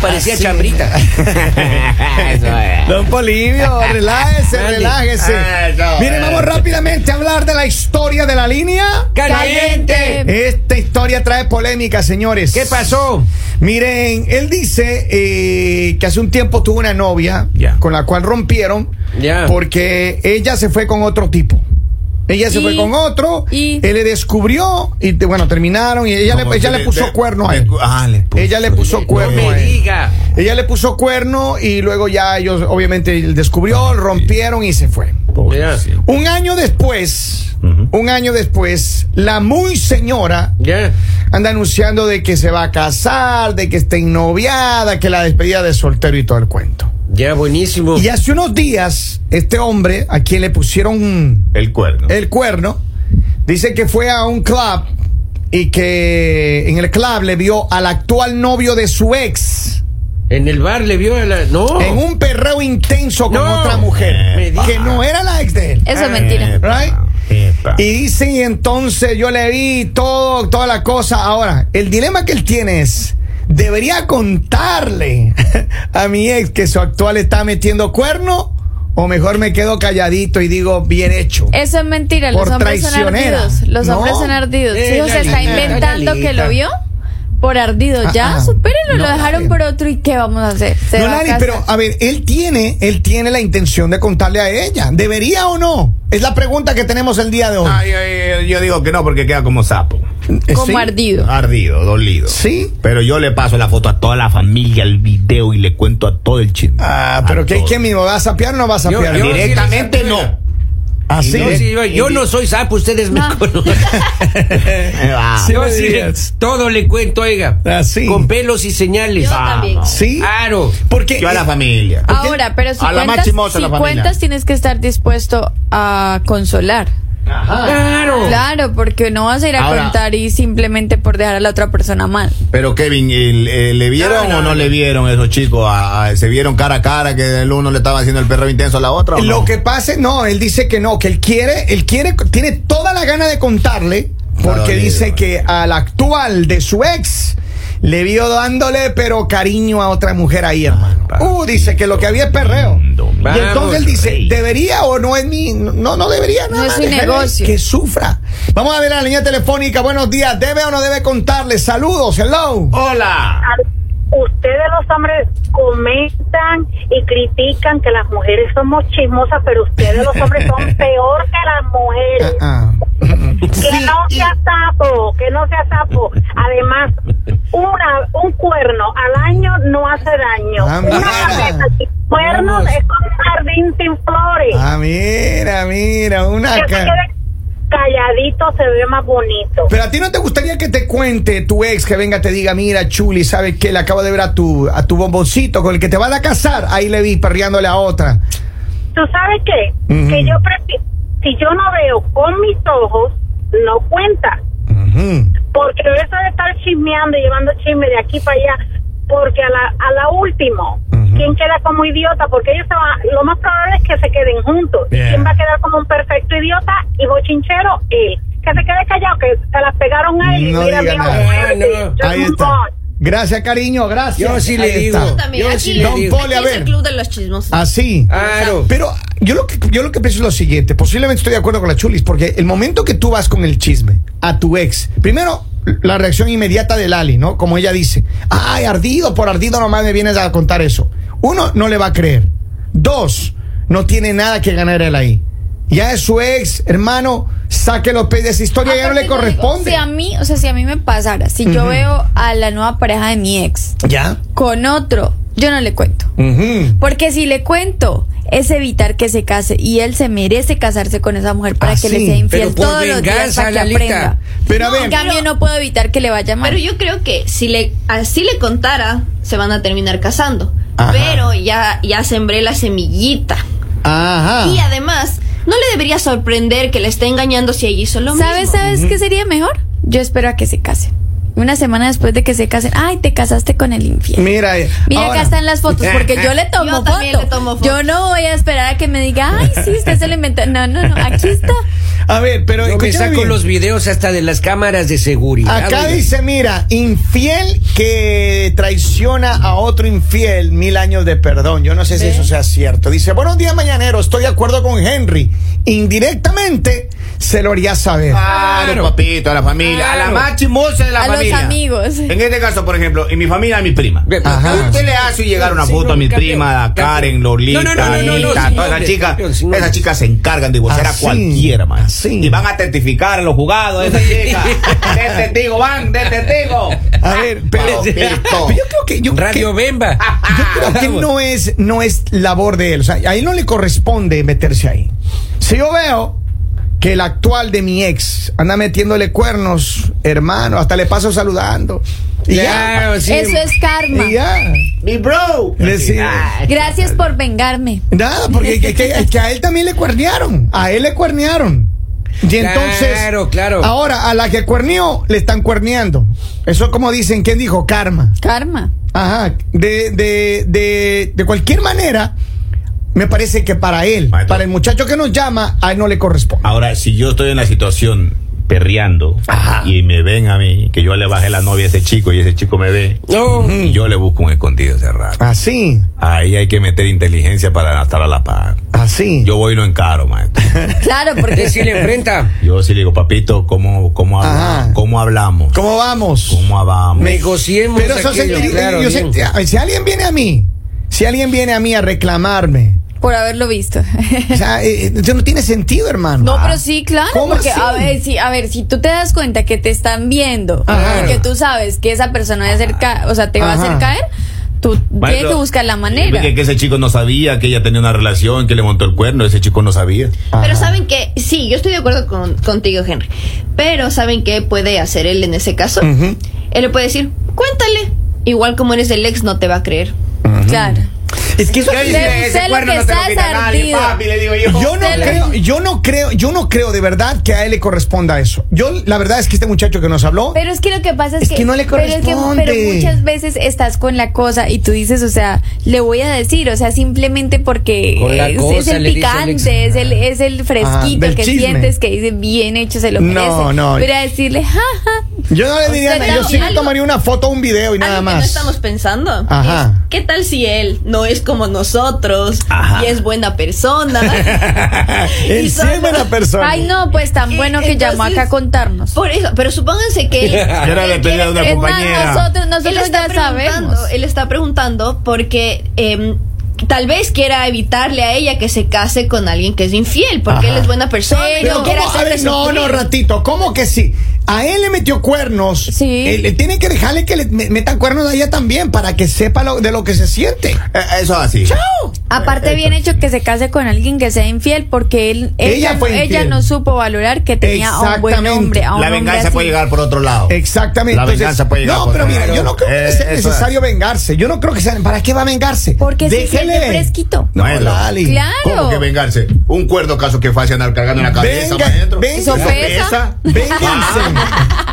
parecía Así. chambrita. Eso es. Don Polivio, relájese, relájese. Eso Miren, vamos rápidamente a hablar de la historia de la línea. ¡Caliente! Esta historia trae polémica, señores. ¿Qué pasó? Miren, él dice eh, que hace un tiempo tuvo una novia con la cual rompieron porque ella se fue con otro tipo. Ella se Y- fue con otro, y- él le descubrió y te- bueno, terminaron y ella, le, Como ella le puso de- cuerno a él. Ah, le puso. Ella le puso No cuerno a me él. diga. Ella le puso cuerno y luego ya ellos obviamente él descubrió, rompieron y se fue. Un año después, un año después, la muy señora Ya. anda anunciando de que se va a casar, de que está ennoviada, que la despedida de soltero y todo el cuento. Ya, buenísimo. Y hace unos días, este hombre, a quien le pusieron El cuerno. el cuerno, dice que fue a un club y que en el club le vio al actual novio de su ex En el bar le vio a la. No. en un perreo intenso con No. otra mujer que no era la ex de él. Eso es mentira. Epa, Right? epa. Y dice, y entonces yo le vi todo, toda la cosa. Ahora, el dilema que él tiene es, ¿debería contarle a mi ex que su actual está metiendo cuerno? ¿O mejor me quedo calladito y digo, bien hecho? Eso es mentira. Los hombres son ardidos. Los No. hombres son ardidos. Eh, hijo se está inventando que lo vio por ardido. Ya, Ah, ah. supérenlo. No, lo dejaron por otro. ¿Y qué vamos a hacer? Se No, va a Lali, casar. pero a ver, él tiene, él tiene la intención de contarle a ella. ¿Debería o no? Es la pregunta que tenemos el día de hoy. Ay, ay, ay, yo digo que no porque queda como sapo. Eh, Como ¿sí? ardido. Ardido, dolido. Sí. Pero yo le paso la foto a toda la familia, el video y le cuento a todo el chisme. Ah, pero ¿qué. ¿qué mismo? ¿Va a sapear o no va a sapear? Directamente no. Así. No, sí, yo, yo no soy sapo, ustedes me No. conocen. Ah. Yo me sí, todo le cuento, oiga. Así. Con pelos y señales. Yo Ah, también. Sí. Claro. Porque Yo a la familia. Ahora, pero si A la cuentas, máxima, a si la familia. cuentas tienes que estar dispuesto a consolar. Claro. Claro, porque no vas a ir a Ahora- contar y simplemente por dejar a la otra persona mal. Pero Kevin, ¿el- eh, ¿le vieron No, no, o no, no. le vieron esos chicos? A- a- ¿Se vieron cara a cara que el uno le estaba haciendo el perro intenso a la otra? o Lo no? que pasa, no, él dice que no, que él quiere, él quiere, tiene toda la gana de contarle, porque dolido, dice eh. que al actual de su ex le vio dándole, pero cariño a otra mujer ahí, hermano. pa. Uh, dice que lo que había es perreo. Y entonces él dice, rey. ¿debería o no es mi? No, no debería, No nada es su déjale negocio. Que sufra. Vamos a ver la línea telefónica. Buenos días. ¿Debe o no debe contarle? Saludos, hello. ¡Hola! ustedes los hombres comentan y critican que las mujeres somos chismosas, pero ustedes los hombres son peor que las mujeres. Ah, ah. Que no sea sapo, que no sea sapo. Además, una, un cuerno al año no hace daño. Ah, una cabeza sin cuernos Vamos. es como un jardín sin flores. Ah, mira, mira, una que se ca- calladito se ve más bonito. Pero a ti no te gustaría que te cuente tu ex que venga te diga, mira, Chuli, ¿sabes qué? Le acabo de ver a tu, a tu bomboncito con el que te van a casar. Ahí le vi perreándole a otra. ¿Tú sabes qué? Que yo prefiero, si yo no veo con mis ojos, no cuenta. Porque eso de estar chismeando y llevando chisme de aquí para allá, porque a la, a la último, Ujú. ¿quién queda como idiota? Porque ellos se van, lo más probable es que se queden juntos. Yeah. ¿Quién va a quedar como un perfecto idiota y bochinchero? Él. Que se quede callado, que se las pegaron a él y mira, diga nada. Ah, no. Ahí está. Gracias, cariño, gracias. Yo sí le digo. Yo también. Yo aquí sí le- le Don digo. Poli, a aquí es ver. el club de los chismosos. Así. Claro. Pero yo lo que yo lo que pienso es lo siguiente, posiblemente estoy de acuerdo con la Chulis, porque el momento que tú vas con el chisme a tu ex, primero la reacción inmediata de Lali, ¿no? Como ella dice, ay, ardido, por ardido nomás me vienes a contar eso. Uno, no le va a creer. Dos, no tiene nada que ganar él ahí. Ya es su ex, hermano, saque los pies de esa historia, ya no le yo digo, corresponde. Si a mí, o sea, si a mí me pasara, si yo veo a la nueva pareja de mi ex ¿Ya? con otro, yo no le cuento. Porque si le cuento, es evitar que se case y él se merece casarse con esa mujer para Ah, que sí, le sea infiel todos los días para que aprenda. Pero a ver, en cambio, no puedo evitar que le vaya mal. Pero yo creo que si le así le contara, se van a terminar casando. Ajá. Pero ya, ya sembré la semillita. ajá. Y además, no le debería sorprender que le esté engañando si ella hizo lo ¿Sabes, mismo. sabes qué sería mejor? Yo espero a que se casen. Una semana después de que se casen, ay, te casaste con el infiel. Mira, eh, Mira, ahora- acá están las fotos, porque yo le tomo Yo foto. también le tomo foto. Yo no voy a esperar a que me diga, ay, sí, usted se lo inventó. No, no, no, aquí está. A ver, pero Yo me saco bien. los videos hasta de las cámaras de seguridad. Acá oiga. dice, mira, infiel que traiciona a otro infiel, mil años de perdón. Yo no sé si eso sea cierto. Dice, buenos días, mañanero, estoy de acuerdo con Henry. Indirectamente se lo haría saber. Claro, papito, a la familia, a la Claro. más chismosa de la A los familia. amigos. En este caso, por ejemplo, en mi familia, a mi prima. Ajá. Usted le hace llegar una Sí, foto no, a mi campeón, prima, a. Karen, Lolita, No, no, Anita, todas esas chicas. Esas chicas se encargan de divorciar a cualquiera, man. así. Y van a testificar a los jugados de esa chica. de testigo, van, de testigo. A ver, pero, yo creo que yo Radio que- Bemba. Yo creo que no es, no es labor de él. O sea, a él no le corresponde meterse ahí. Si yo veo que el actual de mi ex anda metiéndole cuernos, hermano, hasta le paso saludando. Y ya. Sí. Eso es karma. Y ya. Mi bro. Gracias por vengarme. Nada, porque que, que- que a él también le cuernearon. A él le cuernearon. Y entonces, Claro, claro. ahora a la que cuerneó le están cuerneando. Eso como dicen, ¿quién dijo? Karma. Karma. Ajá, de, de, de, de cualquier manera, me parece que para él, Maestro. para el muchacho que nos llama, a él no le corresponde. Ahora, si yo estoy en la situación perreando Ajá. y me ven a mí, que yo le bajé la novia a ese chico y ese chico me ve, y yo le busco un escondido cerrado. Así, Ahí hay que meter inteligencia para estar a la par. así. Yo voy y lo encaro, maestro. Claro, porque sí le enfrenta. Yo sí le digo, papito, ¿cómo, cómo, habla-. ¿cómo hablamos? ¿Cómo vamos? ¿Cómo hablamos? Negociemos Pero eso aquello, claro, yo si alguien viene a mí, si alguien viene a mí a reclamarme, por haberlo visto. o sea, eh, eso no tiene sentido, hermano. No, pero sí, claro, ¿Cómo porque así? a ver, si, a ver, si tú te das cuenta que te están viendo Ajá. y que tú sabes que esa persona va a hacer ca- o sea, te va a hacer caer, tú tienes Maestro, que buscar la manera. Que, que ese chico no sabía que ella tenía una relación, que le montó el cuerno, ese chico no sabía. Pero saben que, sí, yo estoy de acuerdo con, contigo, Henry. Pero ¿saben qué puede hacer él en ese caso? Él le puede decir, cuéntale. Igual como eres el ex, no te va a creer. Claro. Es que eso ¿Qué dice? Usted lo que está es ardido. le digo yo. Yo no creo, yo no creo, yo no creo de verdad que a él le corresponda eso. Yo, la verdad es que este muchacho que nos habló, Pero es que lo que pasa es, Es que no le pero, es que- corresponde. pero muchas veces estás con la cosa y tú dices, o sea, le voy a decir, o sea, simplemente porque es, cosa, es el picante, es el, es el fresquito que chisme. sientes que dice bien hecho, se lo No, merece. no. Pero a decirle, jaja, yo no le diría nada, yo sí le tomaría una foto o un video y nada Algo que no más. estamos pensando. Ajá. es, ¿Qué tal si él no es como nosotros Ajá. y es buena persona? Él Y sí es buena persona. ay no, pues tan Y bueno que llamó entonces- acá a contarnos. Por eso, pero supónganse que él. Era la él de una nosotros, él nosotros está ya sabemos. preguntando, él está preguntando porque em, tal vez quiera evitarle a ella que se case con alguien que es infiel, porque Ajá. él es buena persona Pero no Pero quiere ¿cómo? A hacerle ver, no, ratito. ¿Cómo que sí? A él le metió cuernos. Sí. Él, él tiene que dejarle que le me- metan cuernos a ella también para que sepa lo, de lo que se siente. Eh, Eso así. ¡Chao! Aparte bien hecho que se case con alguien que sea infiel porque él Ella ella, fue ella infiel. no supo valorar que tenía a un buen hombre, a un La venganza puede llegar por otro lado. Exactamente. La Entonces, venganza puede llegar No, por pero mira, lado. yo no creo que Eh, sea eso necesario vengarse. Yo no creo que sea. ¿Para qué va a vengarse? Porque se siente fresquito. No, Maestro. Lali. Claro. ¿Cómo que vengarse? Un cuerdo caso que fue hacia andar cargando en la cabeza, Venga, maestro. venga. Eso pesa. Vénganse.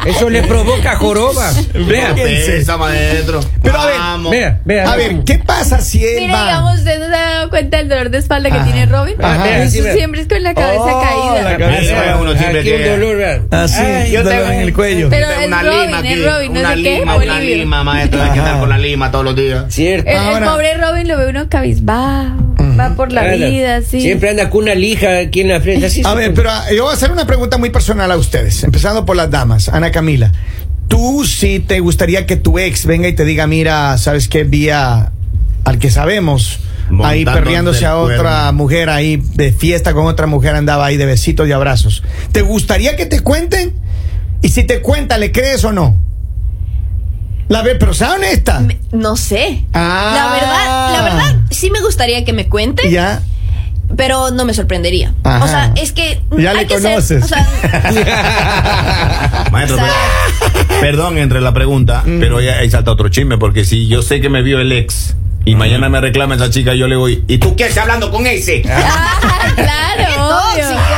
Eso le provoca joroba. Vea. Pesa, maestro. Pero a ver, Vamos. vea, vea. A ver, ¿qué pasa si él Mire, va? digamos, usted no se ha dado cuenta del dolor de espalda que Ajá. tiene Robin. Ajá. Eso siempre es con la cabeza Oh, caída. la cabeza. Uno siempre Aquí un tiene- dolor, vea. Así, Ay, yo dolor tengo- en el cuello. Pero es una Robin, lima es aquí, Robin, no una sé qué, lima, una Bolivia. lima, maestro. Hay que andar con la lima todos los días. Cierto. El, pobre Robin lo ve uno cabizbajo, va por la vida. Siempre anda con una lija aquí en la frente. Así A ver, pero ah, yo voy a hacer una pregunta muy personal a ustedes, empezando por las damas. Ana Camila, ¿tú sí te gustaría que tu ex venga y te diga, mira, sabes qué, vía al que sabemos, ahí perreándose a otra cuerno. mujer ahí de fiesta con otra mujer, andaba ahí de besitos y abrazos? ¿Te gustaría que te cuenten? Y si te cuenta, ¿le crees o no? La ve, pero sea honesta. Me- No sé. Ah. La verdad, la verdad, sí me gustaría que me cuente, Ya. pero no me sorprendería. Ajá. O sea, es que Ya hay le que ser- conoces. o sea, Maestro, O sea- pero- perdón entre la pregunta, pero ya ahí salta otro chisme, porque si yo sé que me vio el ex y mañana me reclama esa chica, yo le voy, ¿y tú qué estás hablando con ese? Ah, claro,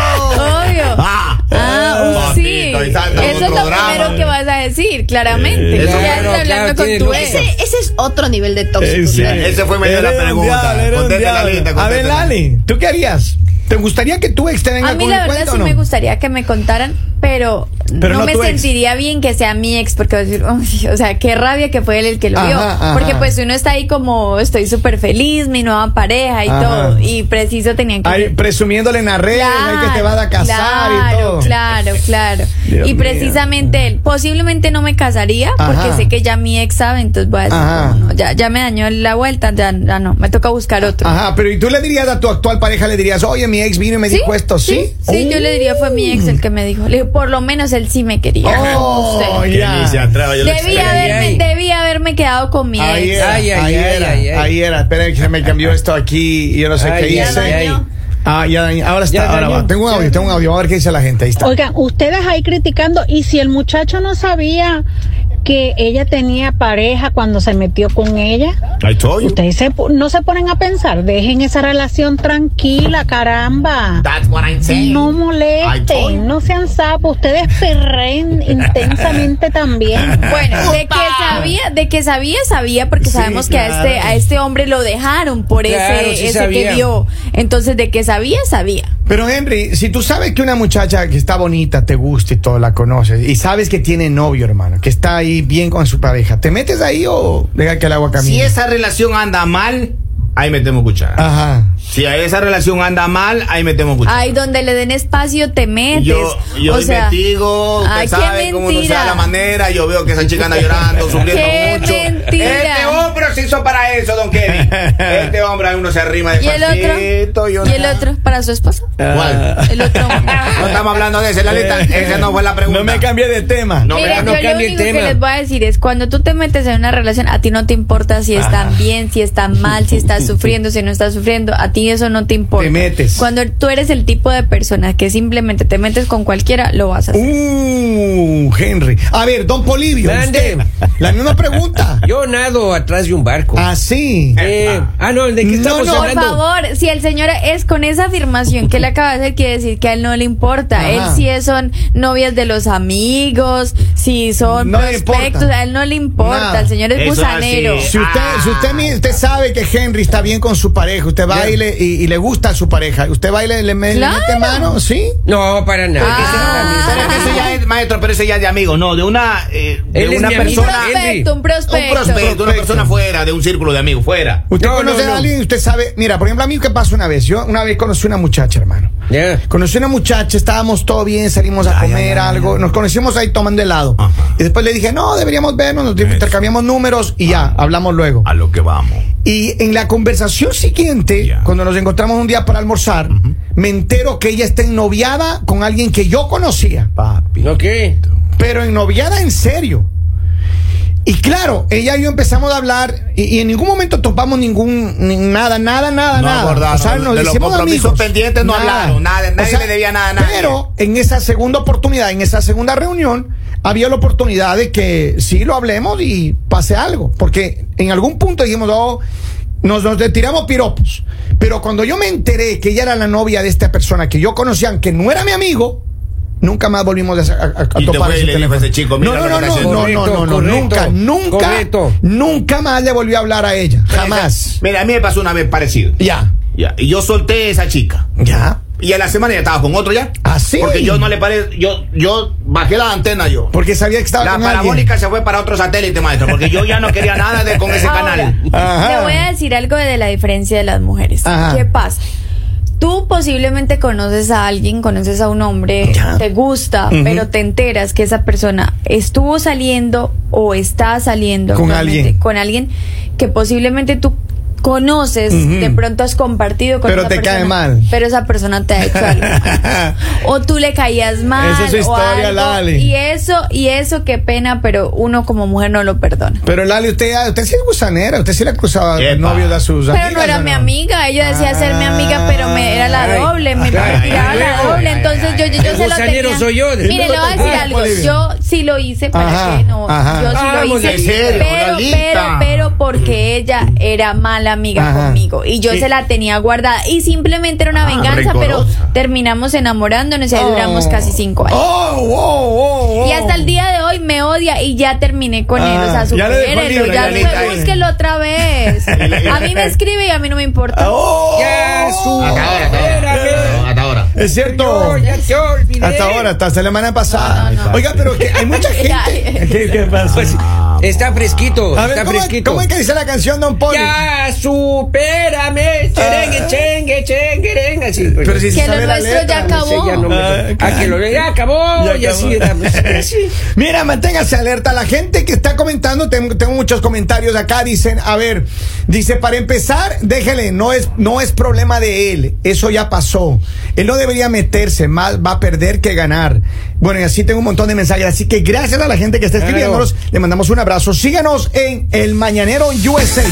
a decir, claramente. Eh, ya eso- claro, hablando claro, con tiene tu ex. Ese, ese es otro nivel de Eh, tóxico. sí. Ese fue medio la pregunta. Conteste la lista, A ver, Lali, ¿tú qué harías? ¿Te gustaría que tu ex te venga A mí con la verdad cuento sí no? me gustaría que me contaran, pero, Pero no, no me ex. sentiría bien que sea mi ex, porque voy a decir, "Uy, o sea, qué rabia que fue él el que lo Ajá, vio. ajá. Porque pues uno está ahí como, estoy súper feliz, mi nueva pareja y Ajá. todo, y preciso tenían que... Ay, presumiéndole en las redes ay, que te vas a casar y claro, todo. Claro, claro. Dios y mío. precisamente él, posiblemente no me casaría porque sé que ya mi ex sabe, entonces voy a decir, no, ya, ya me dañó la vuelta, ya, ya no, me toca buscar otro. Ajá, pero ¿y tú le dirías a tu actual pareja, le dirías, oye, mi ex vino y me dijo esto, ¿sí? Sí, yo le diría fue mi ex el que me dijo. Le digo, por lo menos él sí me quería. Oh, ya. Debí haberme, debí haberme quedado con mi Ahí ex. era, Ay, ay, ahí ay, era, ay, ay. ahí era. Espera que se me cambió esto aquí y yo no sé Ay, qué ya hice. Ah, ya. Ahora está, Ya ahora va. Tengo un audio, tengo un audio. A ver qué dice la gente. Ahí está. Oigan, ustedes ahí criticando, y si el muchacho no sabía que ella tenía pareja cuando se metió con ella, I told you. ustedes se no se ponen a pensar, dejen esa relación tranquila, caramba. That's what I'm saying. No molesten, no sean sapos, ustedes perren intensamente también. Bueno, de que sabía, de que sabía, sabía, porque Sí, sabemos que a este, a este hombre lo dejaron por Claro, ese, sí ese sabía. que vio. Entonces, de que sabía, sabía. Pero Henry, si tú sabes que una muchacha que está bonita, te gusta y todo, la conoces, y sabes que tiene novio, hermano, que está ahí bien con su pareja, ¿te metes ahí o deja que el agua camine? Si esa relación anda mal, ahí metemos cuchara. Ajá. Si a esa relación anda mal, ahí metemos cuchara. Ay, donde le den espacio te metes. Yo, yo o sea, investigo, usted ay, sabe cómo no sea la manera, yo veo que esa chica anda llorando, sufriendo Qué mucho. mentira. Este hombre se hizo para eso, don Kevin. Este hombre a uno se arrima de ¿Y el otro? yo ¿Y el otro? ¿Para su esposa? ¿Cuál? El otro. No estamos hablando de ese, Lalita. Esa no fue la pregunta. No me cambié de tema. No, Mira, no yo lo único que tema. les voy a decir es cuando tú te metes en una relación, a ti no te importa si están bien, si están mal, si estás sufriendo, si no estás sufriendo, a ti eso no te importa. Te metes. Cuando tú eres el tipo de persona que simplemente te metes con cualquiera, lo vas a hacer. Uh, Henry. A ver, don Polivio, usted, la misma pregunta. Yo nado atrás de un barco. Así. Eh, ah, no, ¿de qué No, estamos no, Por hablando? favor, si el señor es con esa afirmación que le acaba de hacer, quiere decir que a él no le importa. Ajá. Él sí es- son novias de los amigos, si son No le prospectos, importa. a él no le importa. Nada. El señor es Eso gusanero. Si usted, Ah. si usted, usted sabe que Henry está bien con su pareja, usted va y le, y, y le gusta a su pareja, usted va y le, Claro. mete mano, ¿sí? No, para nada. Ah. Pero que ese ya es, maestro, pero ese ya es de amigo, no, de una, eh, de Él una amigo. Un persona. Henry. prospecto, un Un prospecto. prospecto, una persona fuera de un círculo de amigos, fuera. Usted No, conoce no, no. a alguien y usted sabe, mira, por ejemplo, a mí qué pasó una vez, yo una vez conocí una muchacha, hermano. Ya. Conocí una muchacha, estábamos todo bien, salimos a Ay, comer ay, algo, ay. nos conocimos ahí tomando helado. Ajá. Y después le dije, no, deberíamos vernos, nos intercambiamos números y ya, hablamos luego. A lo que vamos. Y en la conversación siguiente, cuando nos encontramos un día para almorzar, me entero que ella está ennoviada con alguien que yo conocía, Papi. ¿No qué? pero ennoviada en serio. Y claro, ella y yo empezamos a hablar y, y en ningún momento topamos ningún, ni- nada, nada, nada, No nada. acordaron, O sea, nos de los hicimos compromisos amigos. pendientes no hablaron, nada, nadie le debía nada a nadie. Pero en esa segunda oportunidad, en esa segunda reunión, había la oportunidad de que sí lo hablemos y pase algo. Porque en algún punto dijimos, oh, nos, nos tiramos piropos. Pero cuando yo me enteré que ella era la novia de esta persona que yo conocía, aunque no era mi amigo, nunca más volvimos a, a- a topar ese teléfono. ese chico, no, mira no, no, no, no, no, haciendo. no, no, Correcto, nunca, nunca, correcto. nunca más le volvió a hablar a ella, jamás. Mira, a mí me pasó una vez parecido. Ya, Ya. Y yo solté a esa chica. ya. Y a la semana ya estaba con otro ya. ¿Ah, sí? Porque yo no le paré, yo, yo bajé la antena yo. Porque sabía que estaba La con parabólica se fue para otro satélite, maestro, porque yo ya no quería nada de con ese Ahora, canal. Ajá. Te voy a decir algo de la diferencia de las mujeres. Ajá. ¿Qué pasa? Tú posiblemente conoces a alguien, conoces a un hombre, Ya. te gusta, pero te enteras que esa persona estuvo saliendo o está saliendo Con actualmente alguien. con alguien que posiblemente tú conoces, de pronto has compartido con Pero esa te cae mal. Pero esa persona te ha hecho algo. o tú le caías mal. Esa es su o historia, algo, Lali. Y eso, y eso qué pena, pero uno como mujer no lo perdona. Pero Lali, usted, usted sí es gusanera, usted sí le acusaba al novio de sus Pero amigas, no era ¿o mi amiga, ella decía ser mi amiga, pero me era la Ay, doble, me, ay, me tiraba ay, la ay, doble, ay, entonces ay, yo, yo, yo se lo tenía. soy yo. Mire, le voy a decir Ah, algo, yo sí lo hice, para Ajá, que no, ajá. yo sí lo hice, pero, pero, pero porque ella era mala mala amiga Ajá. conmigo y yo se la tenía guardada y simplemente era una Ah, venganza, pero terminamos enamorándonos y ahí duramos casi cinco años. Oh, oh, oh, oh. Y hasta el día de hoy me odia y ya terminé con él. O Ah, sea, ya dejó supérelo, ya ya fue, está- búsquelo otra vez. A mí me escribe y a mí no me importa. Oh, Ya su. Hasta ahora, hasta ahora. Hasta ahora. es cierto. Yo ya olvidé. Hasta ahora, hasta la semana pasada. No, no, no. Oiga, pero que hay mucha gente. ¿Qué, qué pasa? Pues, está fresquito, A ver, está ¿cómo, fresquito. ¿cómo es que dice la canción, Don Poli? Ya, supérame, cherengue, chengue, chengue, así. pues. Pero si se Que lo sabe la nuestro letra. ya No sé, ya no me- Ah, Ah, que lo ya acabó, Ya y así acabó. era, pues, así. Mira, manténgase alerta. La gente que está comentando, tengo, tengo muchos comentarios acá. Dicen, a ver, dice, para empezar, déjele, no es, no es problema de él. Eso ya pasó. Él no debería meterse, más va a perder que ganar. Bueno, y así tengo un montón de mensajes. Así que gracias a la gente que está Claro. escribiéndonos. Le mandamos un abrazo. Síganos en El Mañanero USA.